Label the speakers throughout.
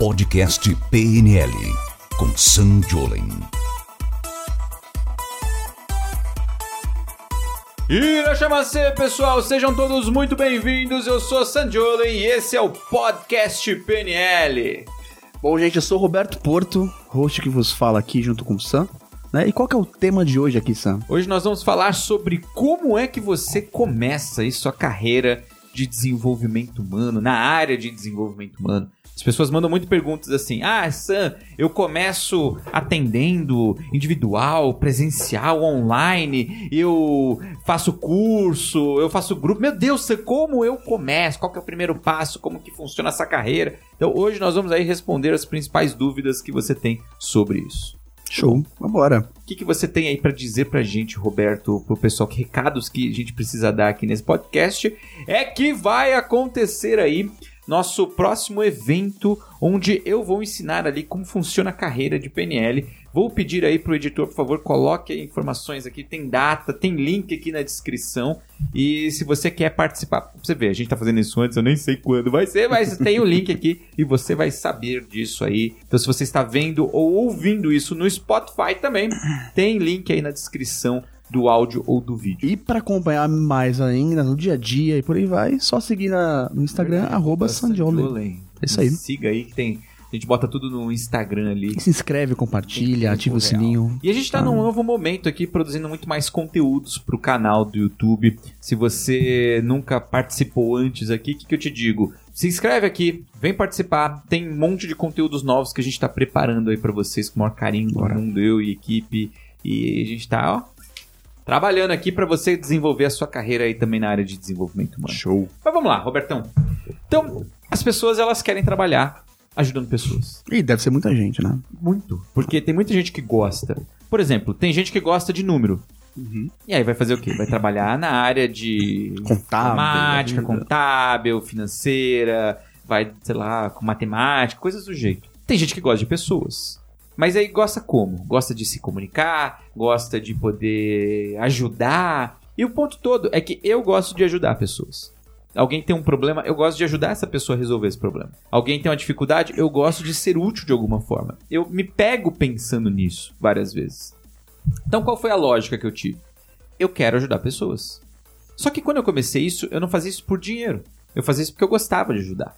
Speaker 1: Podcast PNL com Sam Jolen.
Speaker 2: Irachamacê, pessoal, sejam todos muito bem-vindos. Eu sou Sam Jolen e esse é o Podcast PNL.
Speaker 3: Bom, gente, eu sou o Roberto Porto, host que vos fala aqui junto com o Sam. Né? E qual que é o tema de hoje aqui, Sam?
Speaker 2: Hoje nós vamos falar sobre como é que você começa aí sua carreira de desenvolvimento humano, na área de desenvolvimento humano. As pessoas mandam muito perguntas assim: Ah, Sam, eu começo atendendo individual, presencial, online, eu faço curso, eu faço grupo. Meu Deus, Sam, como eu começo? Qual que é o primeiro passo? Como que funciona essa carreira? Então hoje nós vamos aí responder as principais dúvidas que você tem sobre isso.
Speaker 3: Show, vambora.
Speaker 2: O que, que você tem aí para dizer pra gente, Roberto, pro pessoal, que recados que a gente precisa dar aqui nesse podcast? É que vai acontecer aí nosso próximo evento, onde eu vou ensinar ali como funciona a carreira de PNL. Vou pedir aí pro editor, por favor, coloque informações aqui, tem data, tem link aqui na descrição. E se você quer participar, você vê, a gente tá fazendo isso antes, eu nem sei quando vai ser, mas tem o link aqui e você vai saber disso aí. Então, se você está vendo ou ouvindo isso no Spotify também, tem link aí na descrição do áudio ou do vídeo.
Speaker 3: E para acompanhar mais ainda no dia a dia e por aí vai, só seguir na, no Instagram, arroba Sandiolen.
Speaker 2: É isso aí. Siga aí que tem. A gente bota tudo no Instagram ali.
Speaker 3: Se inscreve, compartilha, ativa o sininho.
Speaker 2: E a gente tá num novo momento aqui, produzindo muito mais conteúdos pro canal do YouTube. Se você nunca participou antes aqui, o que, que eu te digo? Se inscreve aqui, vem participar. Tem um monte de conteúdos novos que a gente tá preparando aí para vocês com o maior carinho do mundo, eu e equipe. E a gente tá, ó, trabalhando aqui para você desenvolver a sua carreira aí também na área de desenvolvimento humano.
Speaker 3: Show.
Speaker 2: Mas vamos lá, Robertão. Então, as pessoas elas querem trabalhar ajudando pessoas.
Speaker 3: E deve ser muita gente, né?
Speaker 2: Muito. Porque tem muita gente que gosta. Por exemplo, tem gente que gosta de número.
Speaker 3: Uhum.
Speaker 2: E aí vai fazer o quê? Vai trabalhar na área de
Speaker 3: Contábil, ainda.
Speaker 2: contábil, financeira, vai, sei lá, com matemática, coisas do jeito. Tem gente que gosta de pessoas. Mas aí gosta como? Gosta de se comunicar, gosta de poder ajudar. E o ponto todo é que eu gosto de ajudar pessoas. Alguém tem um problema, eu gosto de ajudar essa pessoa a resolver esse problema. Alguém tem uma dificuldade, eu gosto de ser útil de alguma forma. Eu me pego pensando nisso várias vezes. Então qual foi a lógica que eu tive? Eu quero ajudar pessoas. Só que quando eu comecei isso, eu não fazia isso por dinheiro. Eu fazia isso porque eu gostava de ajudar.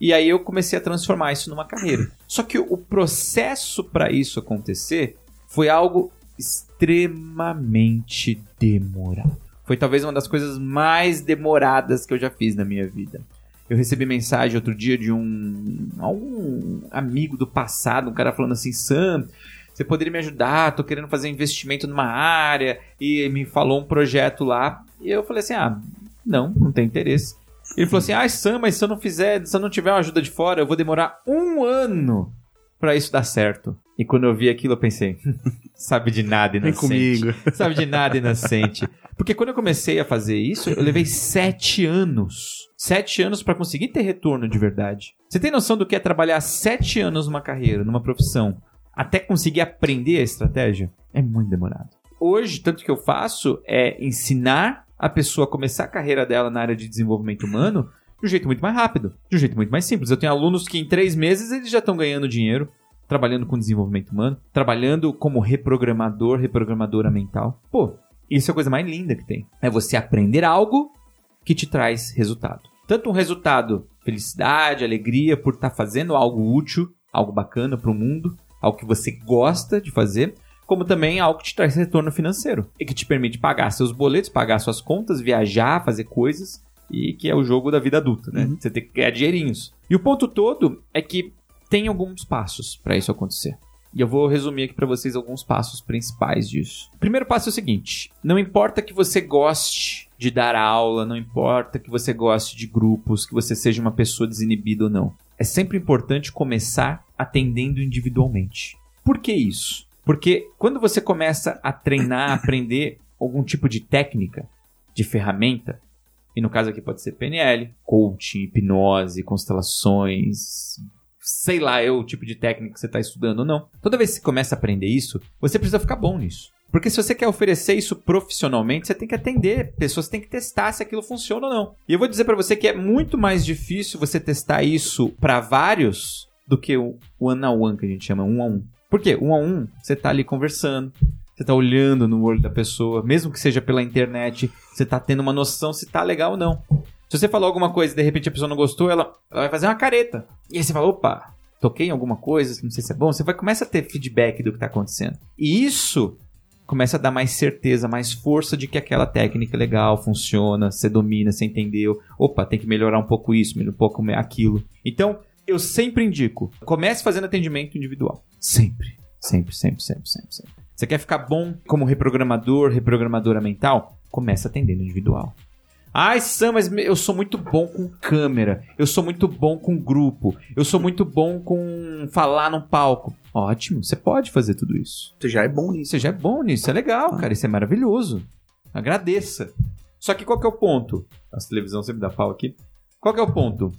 Speaker 2: E aí eu comecei a transformar isso numa carreira. Só que o processo para isso acontecer foi algo extremamente demorado. Foi talvez uma das coisas mais demoradas que eu já fiz na minha vida. Eu recebi mensagem outro dia de um algum amigo do passado, um cara falando assim: "Sam, você poderia me ajudar? Tô querendo fazer investimento numa área" e me falou um projeto lá. E eu falei assim: "Ah, não, não tem interesse". Ele falou assim: "Ah, Sam, mas se eu não fizer, se eu não tiver uma ajuda de fora, eu vou demorar um ano pra isso dar certo". E quando eu vi aquilo, eu pensei: sabe de nada,
Speaker 3: Vem
Speaker 2: inocente.
Speaker 3: comigo.
Speaker 2: Sabe de nada, inocente. Porque quando eu comecei a fazer isso, eu levei sete anos. Sete anos pra conseguir ter retorno de verdade. Você tem noção do que é trabalhar sete anos numa carreira, numa profissão, até conseguir aprender a estratégia? É muito demorado. Hoje, tanto que eu faço é ensinar a pessoa começar a carreira dela na área de desenvolvimento humano de um jeito muito mais rápido, de um jeito muito mais simples. Eu tenho alunos que em três meses eles já estão ganhando dinheiro, trabalhando com desenvolvimento humano, trabalhando como reprogramador, reprogramadora mental. Pô, isso é a coisa mais linda que tem. É você aprender algo que te traz resultado. Tanto um resultado, felicidade, alegria por estar fazendo algo útil, algo bacana para o mundo, algo que você gosta de fazer, como também algo que te traz retorno financeiro e que te permite pagar seus boletos, pagar suas contas, viajar, fazer coisas e que é o jogo da vida adulta, né? Você tem que ganhar dinheirinhos. E o ponto todo é que tem alguns passos para isso acontecer. E eu vou resumir aqui para vocês alguns passos principais disso. O primeiro passo é o seguinte: não importa que você goste de dar aula, não importa que você goste de grupos, que você seja uma pessoa desinibida ou não. É sempre importante começar atendendo individualmente. Por que isso? Porque quando você começa a treinar, aprender algum tipo de técnica, de ferramenta, e no caso aqui pode ser PNL, coaching, hipnose, constelações, sei lá, é o tipo de técnica que você está estudando ou não. Toda vez que você começa a aprender isso, você precisa ficar bom nisso. Porque se você quer oferecer isso profissionalmente, você tem que atender pessoas, tem que testar se aquilo funciona ou não. E eu vou dizer para você que é muito mais difícil você testar isso para vários do que o one on one que a gente chama, um a um. Por quê? Um a um, você tá ali conversando, você tá olhando no olho da pessoa, mesmo que seja pela internet, você tá tendo uma noção se tá legal ou não. Se você falou alguma coisa e de repente a pessoa não gostou, ela, ela vai fazer uma careta. E aí você fala, opa, toquei em alguma coisa, não sei se é bom. Você vai começa a ter feedback do que tá acontecendo. E isso começa a dar mais certeza, mais força de que aquela técnica é legal, funciona, você domina, você entendeu. Opa, tem que melhorar um pouco isso, um pouco aquilo. Então, eu sempre indico, comece fazendo atendimento individual. Sempre. Sempre, sempre, sempre, sempre, sempre. Você quer ficar bom como reprogramador, reprogramadora mental? Comece atendendo individual. Ai, Sam, mas eu sou muito bom com câmera. Eu sou muito bom com grupo. Eu sou muito bom com falar num palco. Ótimo, você pode fazer tudo isso.
Speaker 3: Você já é bom nisso.
Speaker 2: Você já é bom nisso, é legal, cara. Isso é maravilhoso. Agradeça. Só que qual que é o ponto? A televisão sempre dá pau aqui. Qual que é o ponto?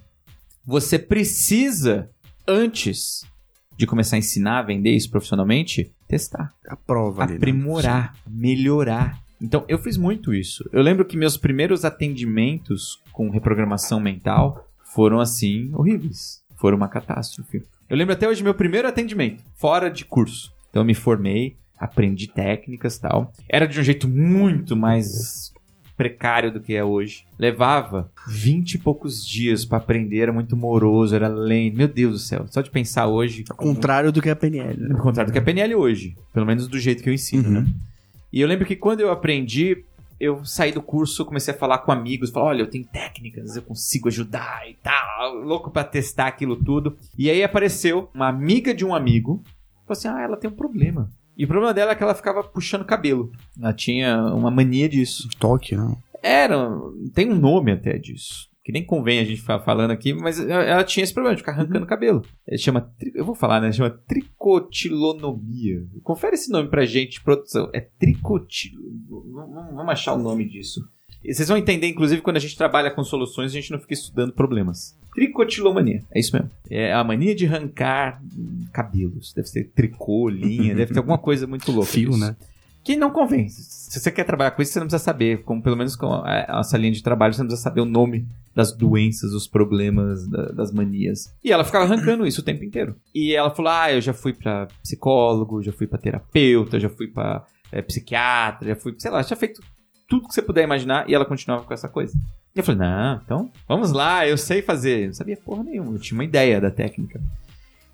Speaker 2: Você precisa, antes de começar a ensinar, a vender isso profissionalmente, testar.
Speaker 3: A prova ali, né?
Speaker 2: Aprimorar, melhorar. Então, eu fiz muito isso. Eu lembro que meus primeiros atendimentos com reprogramação mental foram assim, horríveis. Foram uma catástrofe. Eu lembro até hoje meu primeiro atendimento, fora de curso. Então, eu me formei, aprendi técnicas tal. Era de um jeito muito mais precário do que é hoje. Levava 20 e poucos dias para aprender, era muito moroso, era lento. Meu Deus do céu, só de pensar hoje.
Speaker 3: Ao contrário do que é a PNL. Né?
Speaker 2: Ao contrário do que é a PNL hoje. Pelo menos do jeito que eu ensino,
Speaker 3: Uhum.
Speaker 2: né? E eu lembro que quando eu aprendi, eu saí do curso, comecei a falar com amigos, falar, olha, eu tenho técnicas, eu consigo ajudar e tal, louco pra testar aquilo tudo. E aí apareceu uma amiga de um amigo, falou assim, ah, ela tem um problema. E o problema dela é que ela ficava puxando cabelo. Ela tinha uma mania disso.
Speaker 3: Toque, né?
Speaker 2: Era, tem um nome até disso. Que nem convém a gente ficar falando aqui, mas ela tinha esse problema de ficar arrancando cabelo. Ele chama, eu vou falar, né? Chama tricotilonomia. Confere esse nome pra gente, produção. É tricotilo. Vamos achar o nome disso. E Vocês vão entender, inclusive, quando a gente trabalha com soluções, a gente não fica estudando problemas. Tricotilomania. É isso mesmo. É a mania de arrancar cabelos. Deve ser tricô, linha, deve ter alguma coisa muito louca.
Speaker 3: Fio,
Speaker 2: disso
Speaker 3: né?
Speaker 2: que não convém. Se você quer trabalhar com isso, você não precisa saber. Como pelo menos com a nossa linha de trabalho, você não precisa saber o nome das doenças, os problemas, da- das manias. E ela ficava arrancando isso o tempo inteiro. E ela falou: Ah, eu já fui pra psicólogo, já fui pra terapeuta, já fui pra eh, psiquiatra, já fui, sei lá, já feito tudo que você puder imaginar. E ela continuava com essa coisa. E eu falei: Não, então vamos lá, eu sei fazer. Eu não sabia porra nenhuma, eu tinha uma ideia da técnica.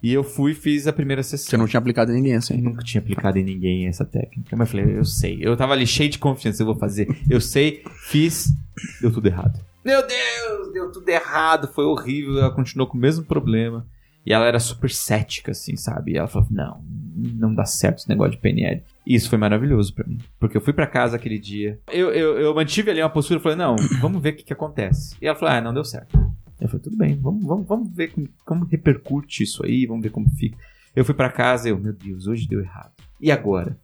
Speaker 2: E eu fui e fiz a primeira sessão.
Speaker 3: Você não tinha aplicado em ninguém assim.
Speaker 2: Eu nunca tinha aplicado em ninguém essa técnica. Mas eu falei, eu sei. Eu tava ali cheio de confiança, eu vou fazer. Eu sei, fiz, deu tudo errado. Meu Deus, deu tudo errado, foi horrível. Ela continuou com o mesmo problema. E ela era super cética, assim, sabe? E ela falou, não, não dá certo esse negócio de PNL. E isso foi maravilhoso pra mim. Porque eu fui pra casa aquele dia. Eu, eu, eu mantive ali uma postura e falei, não, vamos ver o que, que acontece. E ela falou, ah, não deu certo. Eu falei, tudo bem, vamos, vamos, vamos ver como, como repercute isso aí, vamos ver como fica. Eu fui pra casa e eu, meu Deus, hoje deu errado. E agora?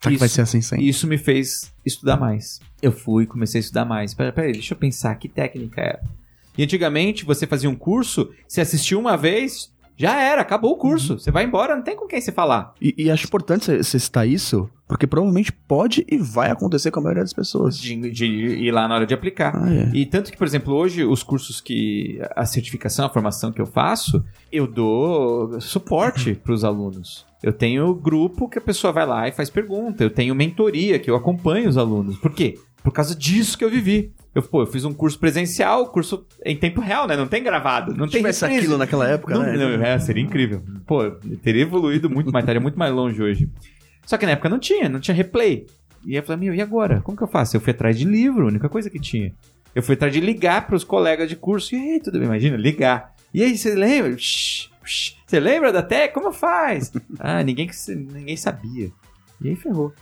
Speaker 3: Será que vai
Speaker 2: Isso-
Speaker 3: ser assim sempre?
Speaker 2: E isso me fez estudar mais. Eu fui, comecei a estudar mais. Peraí, peraí, deixa eu pensar que técnica era. E antigamente você fazia um curso, você assistiu uma vez, já era, acabou o curso. Você vai embora, não tem com quem você falar.
Speaker 3: E, e acho importante você- você citar isso, porque provavelmente pode e vai acontecer com a maioria das pessoas.
Speaker 2: De, de ir lá na hora de aplicar.
Speaker 3: Ah, é.
Speaker 2: E tanto que, por exemplo, hoje os cursos que. a certificação, a formação que eu faço, eu dou suporte para os alunos. Eu tenho grupo que a pessoa vai lá e faz pergunta. Eu tenho mentoria que eu acompanho os alunos. Por quê? Por causa disso que eu vivi. Eu, pô, eu fiz um curso presencial, curso em tempo real, né? Não tem gravado. Não
Speaker 3: Se
Speaker 2: tem
Speaker 3: tivesse
Speaker 2: reprise.
Speaker 3: aquilo naquela época,
Speaker 2: Não,
Speaker 3: né?
Speaker 2: não, é, seria incrível. Pô, eu teria evoluído muito mais, estaria muito mais longe hoje. Só que na época não tinha, não tinha replay. E aí eu falei, meu, e agora? Como que eu faço? Eu fui atrás de livro, a única coisa que tinha. Eu fui atrás de ligar pros colegas de curso. E aí, tudo bem? Imagina, ligar. E aí, você lembra? Você lembra da Tec? Como faz? ah, ninguém, ninguém sabia. E aí ferrou.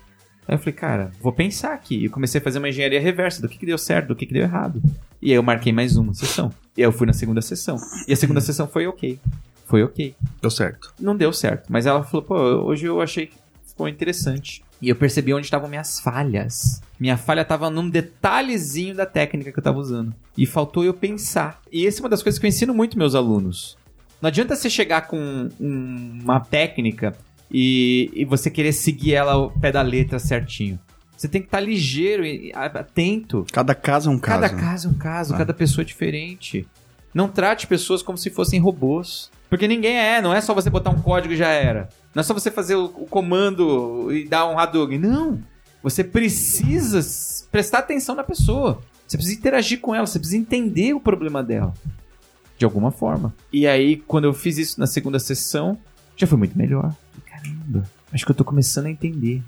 Speaker 2: Aí eu falei, cara, vou pensar aqui. E eu comecei a fazer uma engenharia reversa do que, que deu certo, do que, que deu errado. E aí eu marquei mais uma sessão. E aí eu fui na segunda sessão. E a segunda sessão foi ok. Foi ok.
Speaker 3: Deu certo.
Speaker 2: Não deu certo. Mas ela falou, pô, hoje eu achei que ficou interessante. E eu percebi onde estavam minhas falhas. Minha falha estava num detalhezinho da técnica que eu estava usando. E faltou eu pensar. E essa é uma das coisas que eu ensino muito meus alunos. Não adianta você chegar com um- uma técnica e, e você querer seguir ela ao pé da letra certinho. Você tem que estar ligeiro e atento.
Speaker 3: Cada caso é um caso.
Speaker 2: Cada caso é um caso,
Speaker 3: Ah.
Speaker 2: cada pessoa é diferente. Não trate pessoas como se fossem robôs. Porque ninguém é, não é só você botar um código e já era. Não é só você fazer o, o comando e dar um Hadouken. Não. Você precisa prestar atenção na pessoa. Você precisa interagir com ela, você precisa entender o problema dela. De alguma forma. E aí, quando eu fiz isso na segunda sessão, já foi muito melhor. Caramba, acho que eu tô começando a entender.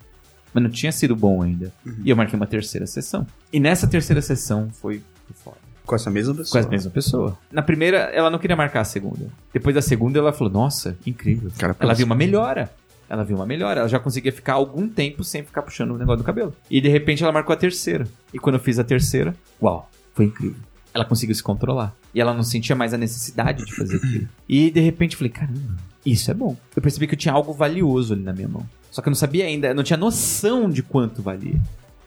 Speaker 2: Mas não tinha sido bom ainda. E eu marquei uma terceira sessão. E nessa terceira sessão foi, foda.
Speaker 3: Com essa mesma
Speaker 2: Com
Speaker 3: pessoa.
Speaker 2: a mesma pessoa. Na primeira, ela não queria marcar a segunda. Depois da segunda, ela falou: Nossa, incrível.
Speaker 3: Cara,
Speaker 2: ela viu uma melhora. Ela viu uma melhora. Ela já conseguia ficar algum tempo sem ficar puxando o negócio do cabelo. E de repente ela marcou a terceira. E quando eu fiz a terceira, uau, foi incrível. Ela conseguiu se controlar. E ela não sentia mais a necessidade de fazer aquilo. E de repente eu falei: Caramba, isso é bom. Eu percebi que eu tinha algo valioso ali na minha mão. Só que eu não sabia ainda, eu não tinha noção de quanto valia.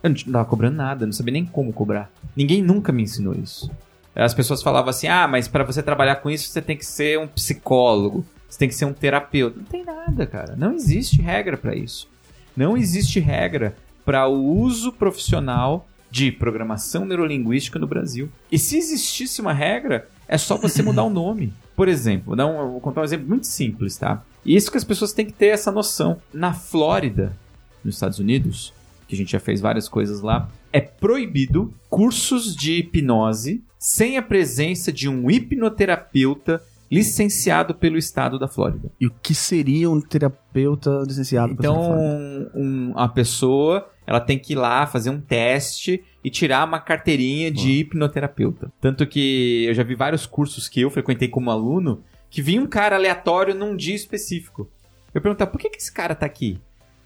Speaker 2: Eu não tava cobrando nada, eu não sabia nem como cobrar. Ninguém nunca me ensinou isso. As pessoas falavam assim: ah, mas para você trabalhar com isso, você tem que ser um psicólogo, você tem que ser um terapeuta. Não tem nada, cara. Não existe regra para isso. Não existe regra para o uso profissional de programação neurolinguística no Brasil. E se existisse uma regra, é só você mudar o nome. Por exemplo, vou, dar um- vou contar um exemplo muito simples, tá? E isso que as pessoas têm que ter essa noção. Na Flórida, nos Estados Unidos, que a gente já fez várias coisas lá, é proibido cursos de hipnose sem a presença de um hipnoterapeuta licenciado pelo estado da Flórida.
Speaker 3: E o que seria um terapeuta licenciado?
Speaker 2: Então, um- a pessoa ela tem que ir lá fazer um teste e tirar uma carteirinha de hipnoterapeuta. Tanto que eu já vi vários cursos que eu frequentei como aluno que vinha um cara aleatório num dia específico. Eu perguntava, por que, que esse cara tá aqui?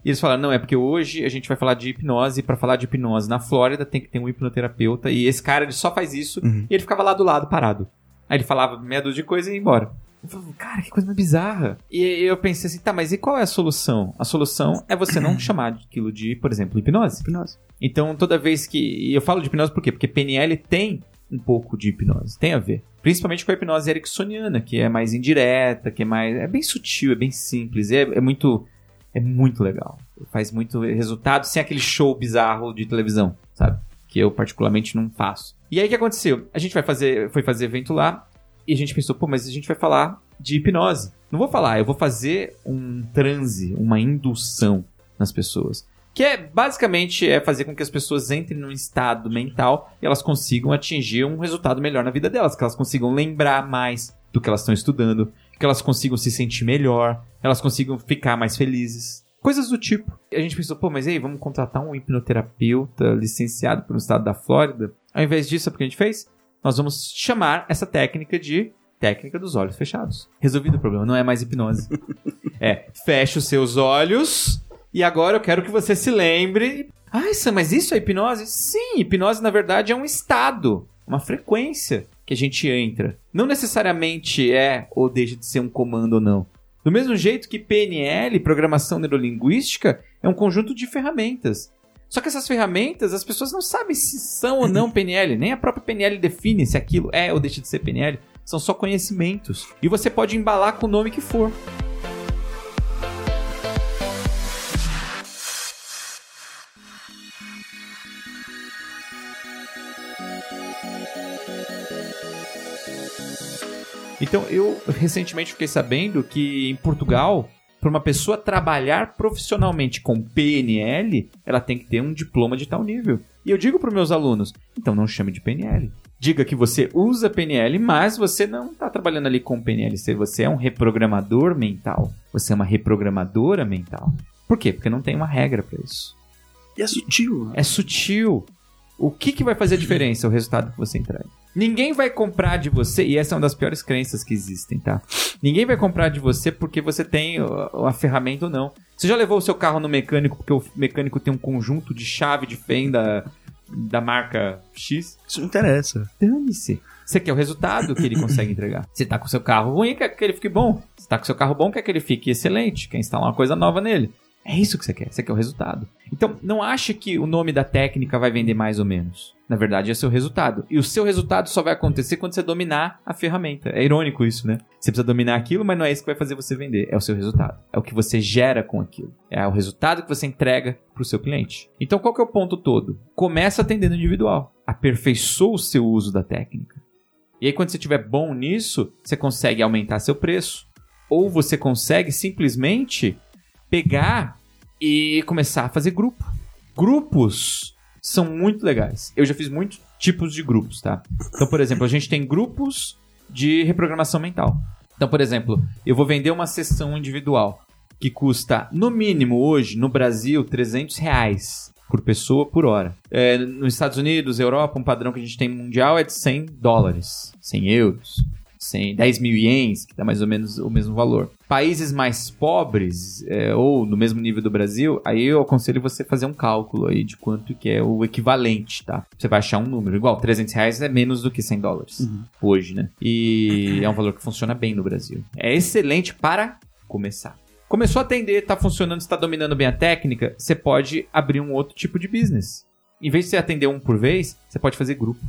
Speaker 2: E eles falaram, não, é porque hoje a gente vai falar de hipnose e para falar de hipnose na Flórida tem que ter um hipnoterapeuta e esse cara ele só faz isso
Speaker 3: Uhum.
Speaker 2: e ele ficava lá do lado parado. Aí ele falava meia dúzia de coisa e ia embora. Eu cara, que coisa mais bizarra. E eu pensei assim, tá, mas e qual é a solução? A solução é você não chamar aquilo de, por exemplo, hipnose.
Speaker 3: Hipnose.
Speaker 2: Então, toda vez que. E eu falo de hipnose por quê? Porque PNL tem um pouco de hipnose. Tem a ver. Principalmente com a hipnose ericksoniana, que é mais indireta, que é mais. É bem sutil, é bem simples. É, é muito. É muito legal. Faz muito resultado sem aquele show bizarro de televisão, sabe? Que eu particularmente não faço. E aí o que aconteceu? A gente vai fazer, foi fazer evento lá e a gente pensou, pô, mas a gente vai falar de hipnose. Não vou falar, eu vou fazer um transe, uma indução nas pessoas. Que é basicamente é fazer com que as pessoas entrem num estado mental e elas consigam atingir um resultado melhor na vida delas, que elas consigam lembrar mais do que elas estão estudando, que elas consigam se sentir melhor, elas consigam ficar mais felizes. Coisas do tipo. E a gente pensou, pô, mas aí, vamos contratar um hipnoterapeuta licenciado pelo estado da Flórida? Ao invés disso, sabe o que a gente fez? Nós vamos chamar essa técnica de técnica dos olhos fechados. Resolvido o problema, não é mais hipnose. é, fecha os seus olhos e agora eu quero que você se lembre. Ai, Sam, mas isso é hipnose? Sim, hipnose na verdade é um estado, uma frequência que a gente entra. Não necessariamente é ou deixa de ser um comando ou não. Do mesmo jeito que PNL, programação neurolinguística, é um conjunto de ferramentas. Só que essas ferramentas, as pessoas não sabem se são ou não PNL, nem a própria PNL define se aquilo é ou deixa de ser PNL. São só conhecimentos. E você pode embalar com o nome que for. Então, eu recentemente fiquei sabendo que em Portugal, para uma pessoa trabalhar profissionalmente com PNL, ela tem que ter um diploma de tal nível. E eu digo para meus alunos: então não chame de PNL. Diga que você usa PNL, mas você não está trabalhando ali com PNL. Se Você é um reprogramador mental. Você é uma reprogramadora mental. Por quê? Porque não tem uma regra para isso.
Speaker 3: E é sutil. né?
Speaker 2: É sutil. O que, que vai fazer a diferença? O resultado que você entrega. Ninguém vai comprar de você, e essa é uma das piores crenças que existem, tá? Ninguém vai comprar de você porque você tem a ferramenta ou não. Você já levou o seu carro no mecânico porque o mecânico tem um conjunto de chave de fenda da marca X?
Speaker 3: Isso não interessa.
Speaker 2: Dane-se. Você quer o resultado que ele consegue entregar. Você tá com seu carro ruim, quer que ele fique bom. Você tá com seu carro bom, quer que ele fique excelente. Quer instalar uma coisa nova nele. É isso que você quer. Você quer o resultado. Então, não ache que o nome da técnica vai vender mais ou menos. Na verdade, é seu resultado. E o seu resultado só vai acontecer quando você dominar a ferramenta. É irônico isso, né? Você precisa dominar aquilo, mas não é isso que vai fazer você vender. É o seu resultado. É o que você gera com aquilo. É o resultado que você entrega para o seu cliente. Então, qual que é o ponto todo? Começa atendendo individual. Aperfeiçoa o seu uso da técnica. E aí, quando você estiver bom nisso, você consegue aumentar seu preço. Ou você consegue simplesmente pegar e começar a fazer grupo. Grupos são muito legais. Eu já fiz muitos tipos de grupos, tá? Então, por exemplo, a gente tem grupos de reprogramação mental. Então, por exemplo, eu vou vender uma sessão individual que custa, no mínimo hoje, no Brasil, 300 reais por pessoa por hora. É, nos Estados Unidos, Europa, um padrão que a gente tem mundial é de 100 dólares, 100 euros. 100, 10 mil ienes, que dá mais ou menos o mesmo valor. Países mais pobres, é, ou no mesmo nível do Brasil, aí eu aconselho você fazer um cálculo aí de quanto que é o equivalente, tá? Você vai achar um número. Igual, 300 reais é menos do que 100 dólares
Speaker 3: Uhum.
Speaker 2: hoje, né? E é um valor que funciona bem no Brasil. É excelente para começar. Começou a atender, tá funcionando, está dominando bem a técnica, você pode abrir um outro tipo de business. Em vez de você atender um por vez, você pode fazer grupo.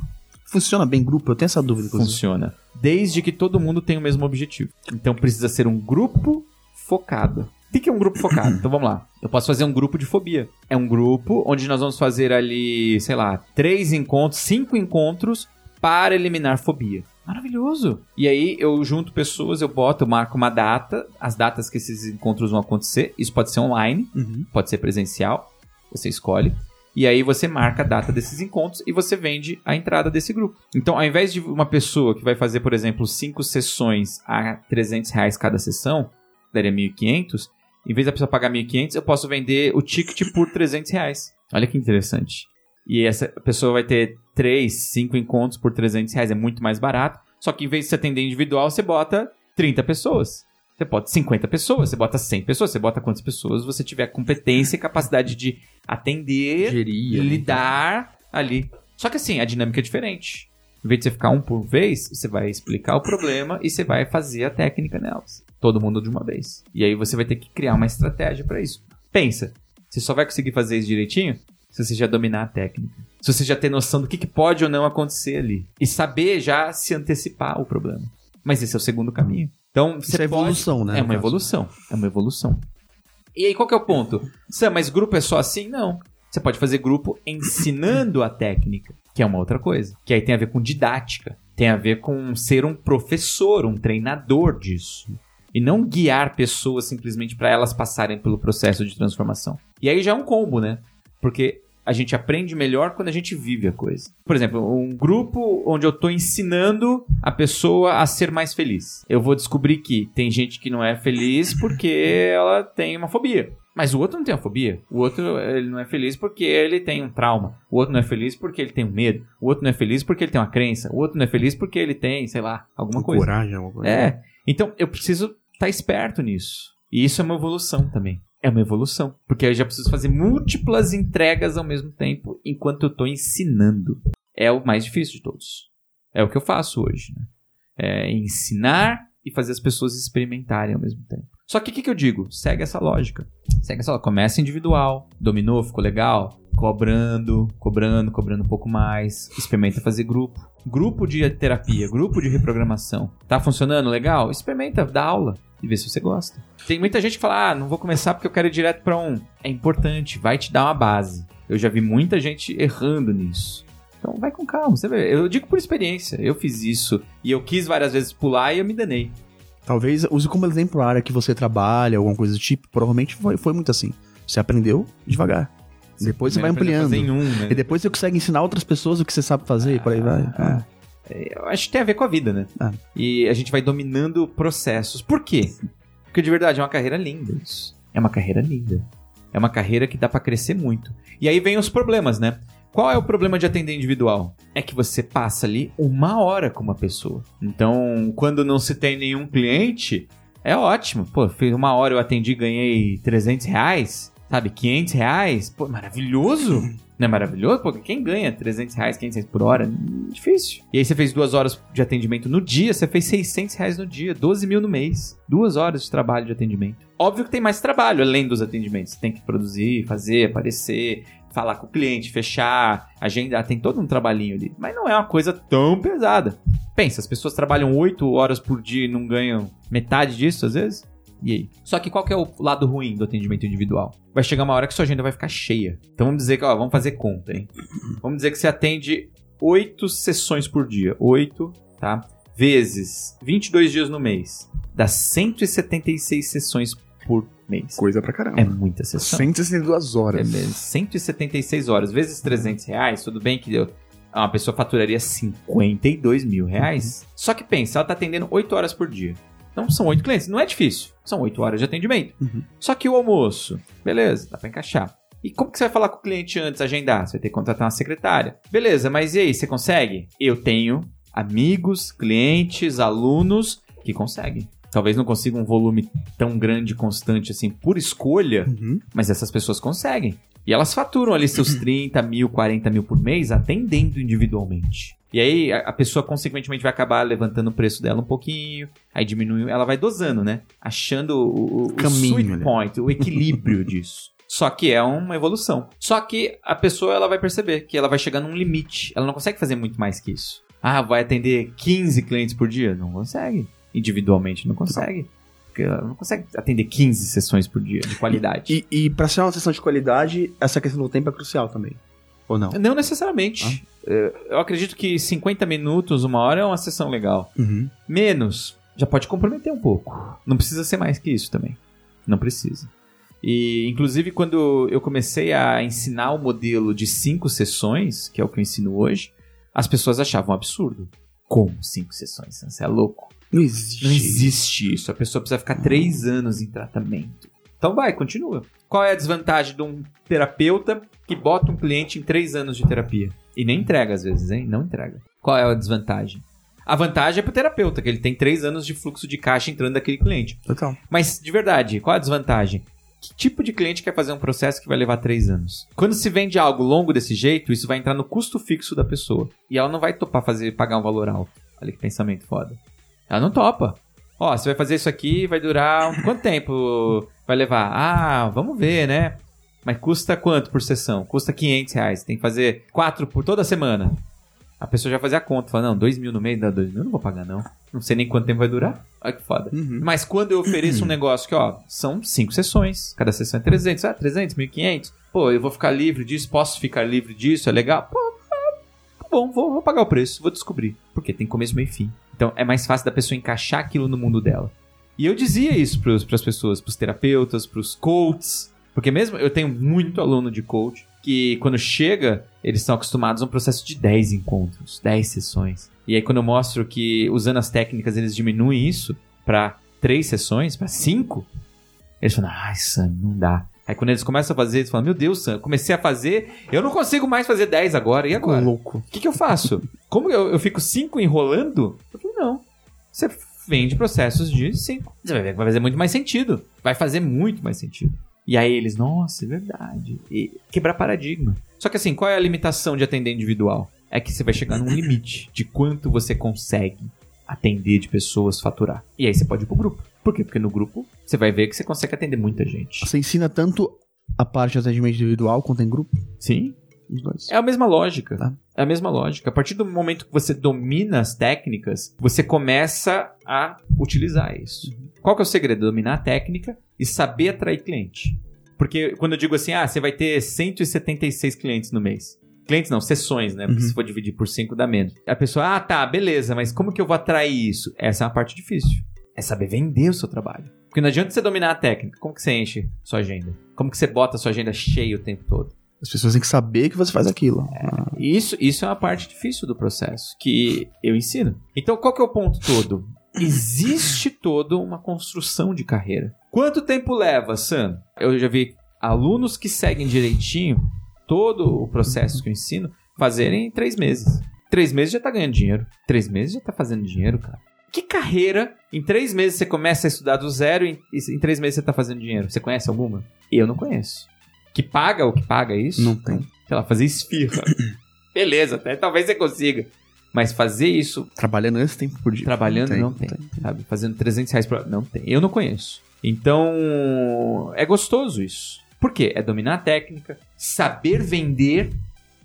Speaker 3: Funciona bem grupo? Eu tenho essa dúvida, inclusive.
Speaker 2: Funciona. Desde que todo mundo tenha o mesmo objetivo. Então precisa ser um grupo focado. O que que é um grupo focado? Então vamos lá. Eu posso fazer um grupo de fobia. É um grupo onde nós vamos fazer ali, sei lá, três encontros, cinco encontros para eliminar fobia. Maravilhoso! E aí eu junto pessoas, eu boto, eu marco uma data, as datas que esses encontros vão acontecer. Isso pode ser online,
Speaker 3: Uhum.
Speaker 2: pode ser presencial, você escolhe. E aí você marca a data desses encontros e você vende a entrada desse grupo. Então, ao invés de uma pessoa que vai fazer, por exemplo, cinco sessões a 300 reais cada sessão, daria 1.500, em vez da pessoa pagar 1.500, eu posso vender o ticket por 300 reais. Olha que interessante. E essa pessoa vai ter 3, 5 encontros por 300 reais, é muito mais barato. Só que em vez de você atender individual, você bota 30 pessoas. Você bota 50 pessoas, você bota 100 pessoas, você bota quantas pessoas você tiver competência e capacidade de atender
Speaker 3: Geria.
Speaker 2: e lidar ali. Só que assim, a dinâmica é diferente. Em vez de você ficar um por vez, você vai explicar o problema e você vai fazer a técnica nelas. Todo mundo de uma vez. E aí você vai ter que criar uma estratégia para isso. Pensa, você só vai conseguir fazer isso direitinho se você já dominar a técnica. Se você já ter noção do que, que pode ou não acontecer ali. E saber já se antecipar o problema. Mas esse é o segundo caminho. Então,
Speaker 3: Isso
Speaker 2: você
Speaker 3: é
Speaker 2: pode-
Speaker 3: evolução, né,
Speaker 2: É uma evolução. É uma evolução. E aí, qual que é o ponto? Sam, mas grupo é só assim? Não. Você pode fazer grupo ensinando a técnica, que é uma outra coisa. Que aí tem a ver com didática. Tem a ver com ser um professor, um treinador disso. E não guiar pessoas simplesmente para elas passarem pelo processo de transformação. E aí já é um combo, né? Porque a gente aprende melhor quando a gente vive a coisa. Por exemplo, um grupo onde eu estou ensinando a pessoa a ser mais feliz. Eu vou descobrir que tem gente que não é feliz porque ela tem uma fobia. Mas o outro não tem uma fobia. O outro ele não é feliz porque ele tem um trauma. O outro não é feliz porque ele tem um medo. O outro não é feliz porque ele tem uma crença. O outro não é feliz porque ele tem, sei lá, alguma coisa.
Speaker 4: Coragem, alguma coisa.
Speaker 2: É. Então eu preciso estar esperto nisso. E isso é uma evolução também. É uma evolução. Porque eu já preciso fazer múltiplas entregas ao mesmo tempo enquanto eu estou ensinando. É o mais difícil de todos. É o que eu faço hoje. Né? É ensinar e fazer as pessoas experimentarem ao mesmo tempo. Só que o que, que eu digo? Segue essa lógica. Segue essa lógica. Começa individual. Dominou, ficou legal. Cobrando, cobrando, cobrando um pouco mais. Experimenta fazer grupo. Grupo de terapia, grupo de reprogramação. Tá funcionando legal? Experimenta, dá aula e vê se você gosta. Tem muita gente que fala: ah, não vou começar porque eu quero ir direto pra um. É importante, vai te dar uma base. Eu já vi muita gente errando nisso. Então vai com calma, você vê. Eu digo por experiência. Eu fiz isso e eu quis várias vezes pular e eu me danei.
Speaker 3: Talvez use como exemplo a área que você trabalha, alguma coisa do tipo. Provavelmente foi, foi muito assim. Você aprendeu devagar. Depois você vai ampliando.
Speaker 2: um, né?
Speaker 3: E depois você consegue ensinar outras pessoas o que você sabe fazer e por aí vai. Ah.
Speaker 2: Eu acho que tem a ver com a vida, né?
Speaker 3: Ah.
Speaker 2: E a gente vai dominando processos. Por quê? Porque de verdade é uma carreira linda isso. É uma carreira linda. É uma carreira que dá pra crescer muito. E aí vem os problemas, né? Qual é o problema de atender individual? É que você passa ali uma hora com uma pessoa. Então, quando não se tem nenhum cliente, é ótimo. Pô, fiz uma hora eu atendi e ganhei 300 reais, sabe? 500 reais. Pô, maravilhoso. Não é maravilhoso? Pô, quem ganha 300 reais, 500 reais por hora? Difícil. E aí você fez duas horas de atendimento no dia, você fez 600 reais no dia, 12 mil no mês. Duas horas de trabalho de atendimento. Óbvio que tem mais trabalho além dos atendimentos. Você tem que produzir, fazer, aparecer, falar com o cliente, fechar, agendar. Tem todo um trabalhinho ali. Mas não é uma coisa tão pesada. Pensa, as pessoas trabalham 8 horas por dia e não ganham metade disso às vezes? E aí? Só que qual que é o lado ruim do atendimento individual? Vai chegar uma hora que sua agenda vai ficar cheia. Então vamos dizer que, ó, vamos fazer conta, hein? Vamos dizer que você atende 8 sessões por dia. 8, tá? Vezes 22 dias no mês. dá 176 sessões por mês.
Speaker 3: Coisa pra caramba.
Speaker 2: É muita sessão.
Speaker 3: 162
Speaker 2: É
Speaker 3: horas.
Speaker 2: mesmo, 176 horas, vezes 300 reais, tudo bem que eu- uma pessoa faturaria 52 mil reais. Só que pensa, ela tá atendendo 8 horas por dia. Então são 8 clientes, não é difícil. São 8 horas de atendimento.
Speaker 3: Uhum.
Speaker 2: Só que o almoço, beleza, dá pra encaixar. E como que você vai falar com o cliente antes, agendar? Você vai ter que contratar uma secretária. Beleza, mas e aí, você consegue? Eu tenho amigos, clientes, alunos que conseguem. Talvez não consiga um volume tão grande, constante assim, por escolha,
Speaker 3: Uhum.
Speaker 2: mas essas pessoas conseguem. E elas faturam ali seus 30 mil, 40 mil por mês atendendo individualmente. E aí a, a pessoa, consequentemente, vai acabar levantando o preço dela um pouquinho, aí diminui, ela vai dosando, né? Achando o, o, o
Speaker 3: Caminho,
Speaker 2: sweet
Speaker 3: né?
Speaker 2: point, o equilíbrio disso. Só que é uma evolução. Só que a pessoa ela vai perceber que ela vai chegar num limite. Ela não consegue fazer muito mais que isso. Ah, vai atender 15 clientes por dia? Não consegue. Individualmente não consegue. Porque ela não consegue atender 15 sessões por dia de qualidade.
Speaker 3: E, e pra ser uma sessão de qualidade, essa questão do tempo é crucial também. Ou não?
Speaker 2: Não necessariamente. É, Eu acredito que 50 minutos, uma hora é uma sessão legal.
Speaker 3: Uhum.
Speaker 2: Menos, já pode comprometer um pouco. Não precisa ser mais que isso também. Não precisa. E, inclusive, quando eu comecei a ensinar o modelo de cinco sessões, que é o que eu ensino hoje, as pessoas achavam um absurdo. Como cinco sessões? Você é louco?
Speaker 3: Não existe.
Speaker 2: Não existe isso. A pessoa precisa ficar três anos em tratamento. Então vai, continua. Qual é a desvantagem de um terapeuta que bota um cliente em três anos de terapia? E nem entrega às vezes, hein? Não entrega. Qual é a desvantagem? A vantagem é pro terapeuta, que ele tem três anos de fluxo de caixa entrando daquele cliente.
Speaker 3: Total.
Speaker 2: Mas, de verdade, qual a desvantagem? Que tipo de cliente quer fazer um processo que vai levar três anos? Quando se vende algo longo desse jeito, isso vai entrar no custo fixo da pessoa. E ela não vai topar fazer, pagar um valor alto. Olha que pensamento foda. Ela não topa. Ó, você vai fazer isso aqui, vai durar. Quanto tempo vai levar? Ah, vamos ver, né? Mas custa quanto por sessão? Custa 500 reais. Tem que fazer quatro por toda semana. A pessoa já fazer a conta. Fala, não, 2 mil no mês dá 2 mil, eu não vou pagar, não. Não sei nem quanto tempo vai durar. Olha que foda.
Speaker 3: Uhum.
Speaker 2: Mas quando eu ofereço um negócio que, ó, são cinco sessões, cada sessão é 300, ah, 300, 1500. Pô, eu vou ficar livre disso, posso ficar livre disso, é legal? Pô, tá bom, vou, vou pagar o preço, vou descobrir. Porque tem começo, meio e fim. Então é mais fácil da pessoa encaixar aquilo no mundo dela. E eu dizia isso pros, pras pessoas, pros terapeutas, pros coaches. Porque mesmo eu tenho muito aluno de coach que quando chega, eles estão acostumados a um processo de 10 encontros, 10 sessões. E aí quando eu mostro que usando as técnicas eles diminuem isso pra 3 sessões, pra 5, eles falam: "Ai, Sam, não dá". Aí quando eles começam a fazer, eles falam: "Meu Deus, Sam, eu comecei a fazer, eu não consigo mais fazer 10 agora. E agora?"
Speaker 3: louco.
Speaker 2: O que, que eu faço? Como eu, eu fico cinco enrolando? Eu falei, não. Você vende processos de cinco. Você vai ver que vai fazer muito mais sentido. Vai fazer muito mais sentido. E aí eles, nossa, é verdade. E quebrar paradigma. Só que assim, qual é a limitação de atender individual? É que você vai chegar num limite de quanto você consegue atender de pessoas, faturar. E aí você pode ir pro grupo. Por quê? Porque no grupo você vai ver que você consegue atender muita gente.
Speaker 3: Você ensina tanto a parte de atendimento individual quanto em grupo?
Speaker 2: Sim.
Speaker 3: Os dois.
Speaker 2: É a mesma lógica.
Speaker 3: Tá.
Speaker 2: É a mesma lógica. A partir do momento que você domina as técnicas, você começa a utilizar isso. Qual que é o segredo? Dominar a técnica e saber atrair cliente. Porque quando eu digo assim, ah, você vai ter 176 clientes no mês. Clientes não, sessões, né? Porque
Speaker 3: Uhum.
Speaker 2: se for dividir por 5 dá menos. A pessoa, ah, tá, beleza, mas como que eu vou atrair isso? Essa é uma parte difícil. É saber vender o seu trabalho. Porque não adianta você dominar a técnica. Como que você enche sua agenda? Como que você bota a sua agenda cheia o tempo todo?
Speaker 3: As pessoas têm que saber que você faz aquilo. Ah,
Speaker 2: Isso, isso é uma parte difícil do processo que eu ensino. Então, qual que é o ponto todo? Existe toda uma construção de carreira. Quanto tempo leva, Sam? Eu já vi alunos que seguem direitinho todo o processo que eu ensino fazerem em três meses. Três meses já tá ganhando dinheiro. Três meses já tá fazendo dinheiro, cara. Que carreira? Em três meses você começa a estudar do zero e em três meses você tá fazendo dinheiro. Você conhece alguma? Eu não conheço. Que paga o que paga isso?
Speaker 3: Não tem.
Speaker 2: sei lá, fazer esfirra. Beleza, até talvez você consiga. Mas fazer isso
Speaker 3: Trabalhando esse tempo por dia.
Speaker 2: trabalhando não tem, sabe? Fazendo 300 reais por... Não tem. Eu não conheço. Então, é gostoso isso. Por quê? É dominar a técnica, saber vender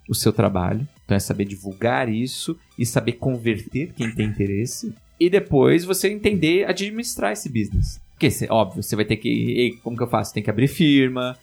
Speaker 2: o seu trabalho. Então, é saber divulgar isso e saber converter quem tem interesse. E depois você entender administrar esse business. Porque, óbvio, você vai ter que... Ei, como que eu faço? Tem que abrir firma,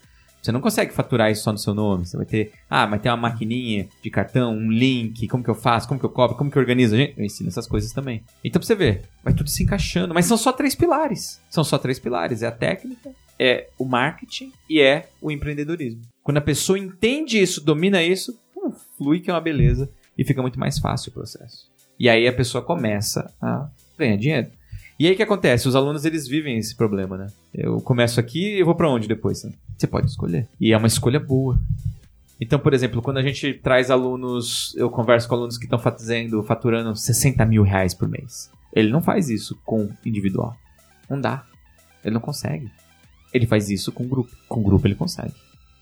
Speaker 2: Você não consegue faturar isso só no seu nome. Você vai ter, ah, mas tem uma maquininha de cartão, um link, como que eu faço, como que eu cobro, como que eu organizo. Gente, eu ensino essas coisas também. Então pra você ver, vai tudo se encaixando. Mas são só três pilares. São só três pilares. É a técnica, é o marketing e é o empreendedorismo. Quando a pessoa entende isso, domina isso, pum, flui que é uma beleza e fica muito mais fácil o processo. E aí a pessoa começa a ganhar dinheiro. E aí o que acontece? Os alunos eles vivem esse problema, né? Eu começo aqui e vou para onde depois? Né? Você pode escolher. E é uma escolha boa. Então, por exemplo, quando a gente traz alunos, eu converso com alunos que estão fazendo, faturando 60 mil reais por mês. Ele não faz isso com individual. Não dá. Ele não consegue. Ele faz isso com grupo. Com grupo ele consegue.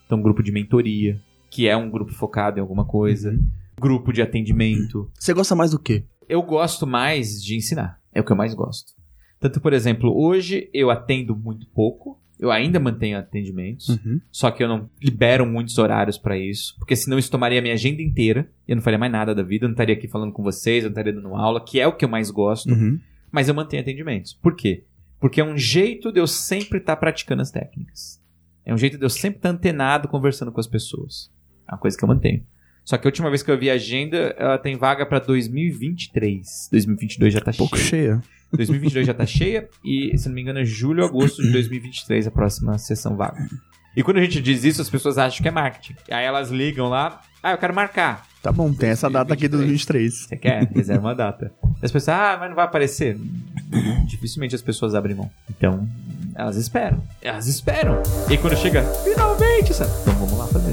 Speaker 2: Então, grupo de mentoria, que é um grupo focado em alguma coisa.
Speaker 3: Uhum.
Speaker 2: Grupo de atendimento.
Speaker 3: Você gosta mais do quê?
Speaker 2: Eu gosto mais de ensinar. É o que eu mais gosto. Tanto, por exemplo, hoje eu atendo muito pouco. Eu ainda mantenho atendimentos.
Speaker 3: Uhum.
Speaker 2: Só que eu não libero muitos horários pra isso. Porque senão isso tomaria a minha agenda inteira. E eu não faria mais nada da vida. Eu não estaria aqui falando com vocês. Eu não estaria dando aula. Que é o que eu mais gosto.
Speaker 3: Uhum.
Speaker 2: Mas eu mantenho atendimentos. Por quê? Porque é um jeito de eu sempre estar praticando as técnicas. É um jeito de eu sempre estar antenado conversando com as pessoas. É uma coisa que eu mantenho. Só que a última vez que eu vi a agenda, ela tem vaga pra 2023. 2022 já tá
Speaker 3: Pouco
Speaker 2: cheia.
Speaker 3: cheia.
Speaker 2: 2022 já tá cheia e, se não me engano, é julho ou agosto de 2023 a próxima sessão vaga. E quando a gente diz isso, as pessoas acham que é marketing. Aí elas ligam lá, ah, eu quero marcar.
Speaker 3: Tá bom, tem essa data aqui do 23.
Speaker 2: Você quer? Reserva uma data. As pessoas, ah, mas não vai aparecer. Dificilmente as pessoas abrem mão. Então, elas esperam. Elas esperam. E quando chega, finalmente, sabe? Então vamos lá fazer.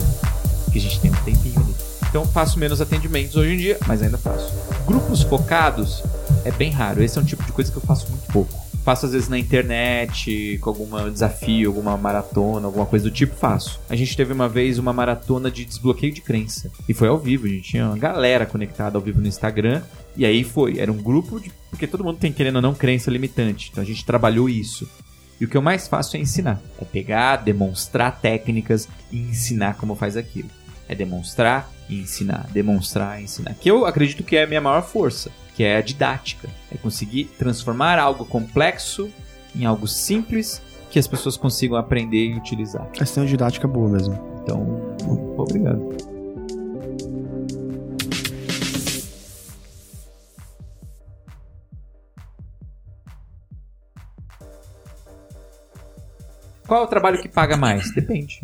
Speaker 2: Porque a gente tem um tempinho ali. Então faço menos atendimentos hoje em dia, mas ainda faço. Grupos focados é bem raro. Esse é um tipo de coisa que eu faço muito pouco. Faço às vezes na internet, com algum desafio, alguma maratona, alguma coisa do tipo, faço. A gente teve uma vez uma maratona de desbloqueio de crença. E foi ao vivo, a gente tinha uma galera conectada ao vivo no Instagram. E aí foi, era um grupo de. Porque todo mundo tem, querendo ou não, crença limitante. Então a gente trabalhou isso. E o que eu mais faço é ensinar. É pegar, demonstrar técnicas e ensinar como faz aquilo. É demonstrar e ensinar, demonstrar e ensinar. Que eu acredito que é a minha maior força, que é a didática. É conseguir transformar algo complexo em algo simples que as pessoas consigam aprender e utilizar.
Speaker 3: Essa tem uma didática boa mesmo.
Speaker 2: Então, obrigado. Qual é o trabalho que paga mais? Depende.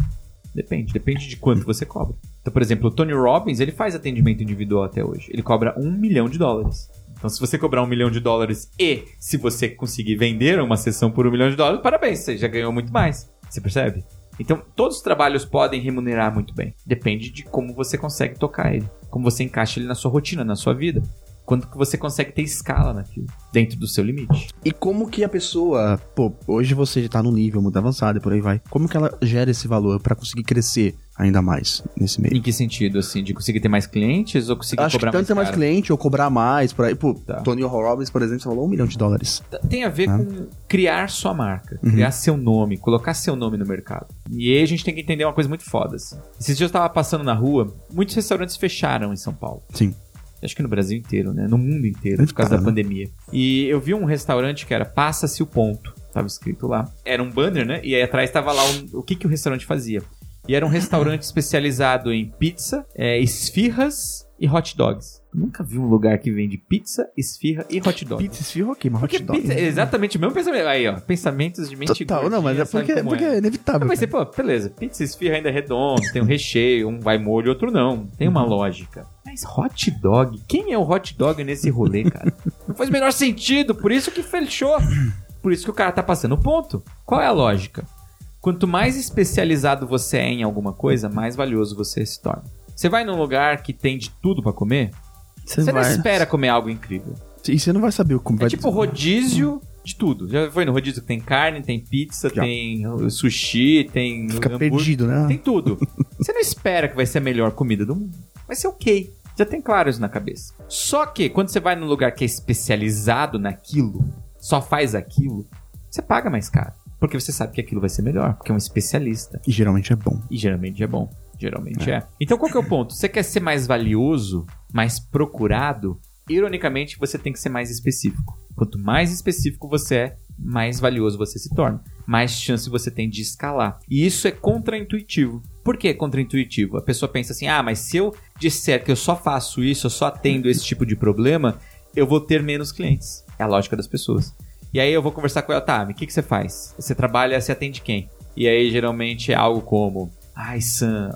Speaker 2: Depende. Depende de quanto você cobra. Então, por exemplo, o Tony Robbins, ele faz atendimento individual até hoje. Ele cobra um milhão de dólares. Então, se você cobrar um milhão de dólares e se você conseguir vender uma sessão por um milhão de dólares, parabéns, você já ganhou muito mais. Você percebe? Então, todos os trabalhos podem remunerar muito bem. Depende de como você consegue tocar ele. Como você encaixa ele na sua rotina, na sua vida. Quanto que você consegue ter escala naquilo, dentro do seu limite.
Speaker 3: E como que a pessoa, pô, hoje você já tá num nível muito avançado e por aí vai. Como que ela gera esse valor pra conseguir crescer ainda mais nesse meio?
Speaker 2: Em que sentido, assim? De conseguir ter mais clientes ou conseguir
Speaker 3: Acho que
Speaker 2: cobrar
Speaker 3: tanto ter mais
Speaker 2: caro?
Speaker 3: cliente ou cobrar mais por aí. Pô,
Speaker 2: Tá.
Speaker 3: Tony Robbins, por exemplo, falou um milhão de dólares.
Speaker 2: Tem a ver
Speaker 3: Ah.
Speaker 2: com criar sua marca,
Speaker 3: Uhum.
Speaker 2: criar seu nome, colocar seu nome no mercado. E aí a gente tem que entender uma coisa muito foda. Assim. Esses dias eu tava passando na rua, muitos restaurantes fecharam em São Paulo.
Speaker 3: Sim.
Speaker 2: Acho que no Brasil inteiro, né? No mundo inteiro,
Speaker 3: Muito
Speaker 2: por causa
Speaker 3: caro,
Speaker 2: da
Speaker 3: né?
Speaker 2: pandemia. E eu vi um restaurante que era Passa-se o Ponto. Tava escrito lá. Era um banner, né? E aí atrás tava lá o, o que, que o restaurante fazia. E era um restaurante especializado em pizza, é, esfirras e hot dogs. Nunca vi um lugar que vende pizza, esfirra e hot dog.
Speaker 3: Pizza esfirra ok, mas
Speaker 2: Porque
Speaker 3: hot dog.
Speaker 2: pizza é exatamente o mesmo pensamento. Aí, ó, pensamentos de mente
Speaker 3: Total, não, mas é
Speaker 2: gordinha,
Speaker 3: porque, porque é inevitável.
Speaker 2: Não, mas você,
Speaker 3: cara.
Speaker 2: pô, beleza, pizza esfirra ainda é redondo, tem um recheio, um vai molho, outro não. Tem uma lógica. Mas hot dog? Quem é o hot dog nesse rolê, cara? não faz o menor sentido, por isso que fechou. Por isso que o cara tá passando o ponto. Qual é a lógica? Quanto mais especializado você é em alguma coisa, mais valioso você se torna. Você vai num lugar que tem de tudo pra comer,
Speaker 3: Você,
Speaker 2: você
Speaker 3: vai...
Speaker 2: não espera comer algo incrível.
Speaker 3: E você não vai saber como
Speaker 2: É
Speaker 3: vai
Speaker 2: tipo rodízio de tudo. Já foi no rodízio que tem carne, tem pizza,
Speaker 3: Já.
Speaker 2: tem sushi, tem
Speaker 3: Fica
Speaker 2: hambúrguer,
Speaker 3: perdido, né?
Speaker 2: tem tudo. Você não espera que vai ser a melhor comida do mundo. Vai ser ok. Já tem claro isso na cabeça. Só que quando você vai num lugar que é especializado naquilo, só faz aquilo, você paga mais caro. Porque você sabe que aquilo vai ser melhor, porque é um especialista.
Speaker 3: E geralmente é bom.
Speaker 2: E geralmente é bom. Geralmente é. Então qual que é o ponto? Você quer ser mais valioso, mais procurado? Ironicamente, você tem que ser mais específico. Quanto mais específico você é, mais valioso você se torna. mais chance você tem de escalar. E isso é contraintuitivo. Por que é contraintuitivo? A pessoa pensa assim: ah, mas se eu disser que eu só faço isso, eu só atendo esse tipo de problema, eu vou ter menos clientes. É a lógica das pessoas. E aí eu vou conversar com ela, tá, o que, que você faz? Você trabalha, você atende quem? E aí geralmente é algo como: ai, Sam,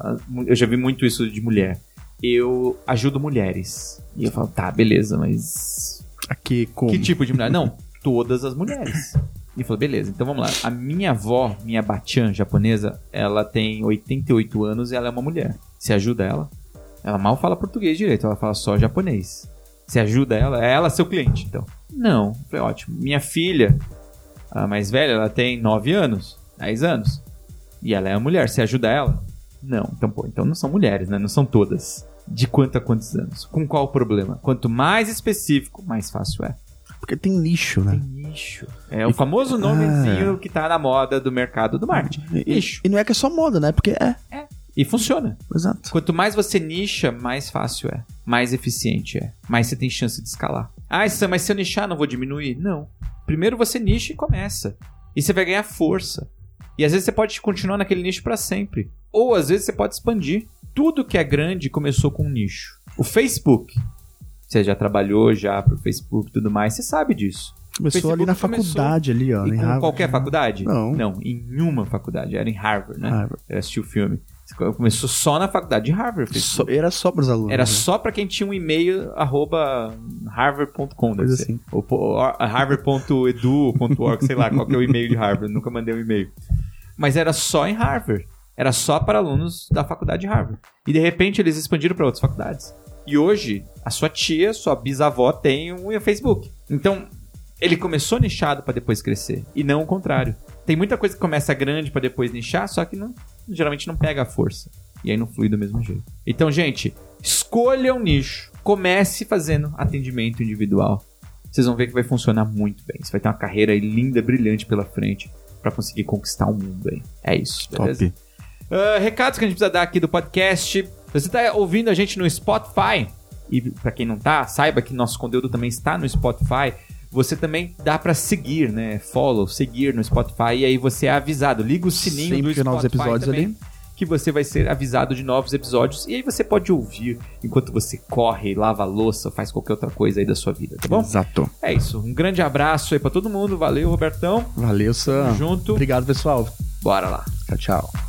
Speaker 2: eu já vi muito isso de mulher. Eu ajudo mulheres. E eu falo, tá, beleza, mas.
Speaker 3: Aqui como?
Speaker 2: Que tipo de mulher? Não, todas as mulheres. E falou, beleza, então vamos lá. A minha avó, minha bachan japonesa, ela tem 88 anos e ela é uma mulher. Você ajuda ela? Ela mal fala português direito, ela fala só japonês. Você ajuda ela? É ela seu cliente, então. Não, foi ótimo. Minha filha, a mais velha, ela tem 9 anos, 10 anos. E ela é uma mulher. Você ajuda ela? Não. Então, pô, então não são mulheres, né? Não são todas. De quanto a quantos anos? Com qual o problema? Quanto mais específico, mais fácil é.
Speaker 3: Porque tem nicho, né?
Speaker 2: Tem nicho. É o famoso nomezinho que tá na moda do mercado do marketing.
Speaker 3: E,
Speaker 2: Nicho.
Speaker 3: e não é que é só moda, né? Porque é.
Speaker 2: E funciona.
Speaker 3: Exato.
Speaker 2: Quanto mais você nicha, mais fácil é. Mais eficiente é. Mais você tem chance de escalar. Ah, Sam, mas se eu nichar, não vou diminuir? Não. Primeiro você nicha e começa. E você vai ganhar força. E às vezes você pode continuar naquele nicho para sempre. Ou às vezes você pode expandir. Tudo que é grande começou com um nicho. O Facebook. Você já trabalhou já pro Facebook e tudo mais, você sabe disso.
Speaker 3: Começou ali na faculdade, ali, ó.
Speaker 2: E
Speaker 3: em
Speaker 2: com
Speaker 3: Harvard.
Speaker 2: qualquer faculdade?
Speaker 3: Não.
Speaker 2: Não, em uma faculdade. Era em Harvard, né?
Speaker 3: Harvard.
Speaker 2: Eu assisti o filme. Começou só na faculdade de Harvard.
Speaker 3: Só- era só pros alunos.
Speaker 2: Era
Speaker 3: né?
Speaker 2: só pra quem tinha um e-mail arroba harvard.com, deve
Speaker 3: Coisa
Speaker 2: ser.
Speaker 3: assim.
Speaker 2: Ou harvard.edu.org, sei lá qual que é o e-mail de Harvard. Nunca mandei um e-mail. Mas era só em Harvard. Era só para alunos da faculdade de Harvard. E de repente eles expandiram para outras faculdades. E hoje, a sua tia, sua bisavó tem um Facebook. Então, ele começou nichado para depois crescer. E não o contrário. Tem muita coisa que começa grande para depois nichar, só que não, geralmente não pega a força. E aí não flui do mesmo jeito. Então, gente, escolha um nicho. Comece fazendo atendimento individual. Vocês vão ver que vai funcionar muito bem. Você vai ter uma carreira linda, brilhante pela frente para conseguir conquistar o mundo aí. É isso, beleza?
Speaker 3: Top.
Speaker 2: Ah, recados que a gente precisa dar aqui do podcast. Você está ouvindo a gente no Spotify. E para quem não tá, saiba que nosso conteúdo também está no Spotify. Você também dá para seguir, né? Follow, seguir no Spotify e aí você é avisado. Liga o sininho
Speaker 3: Sempre
Speaker 2: do Spotify
Speaker 3: novos episódios
Speaker 2: também,
Speaker 3: ali.
Speaker 2: que você vai ser avisado de novos episódios e aí você pode ouvir enquanto você corre, lava a louça, faz qualquer outra coisa aí da sua vida, tá bom?
Speaker 3: Exato.
Speaker 2: É isso. Um grande abraço aí para todo mundo. Valeu, Robertão.
Speaker 3: Valeu, Sam.
Speaker 2: Tamo junto.
Speaker 3: Obrigado, pessoal.
Speaker 2: Bora lá.
Speaker 3: Tchau, tchau.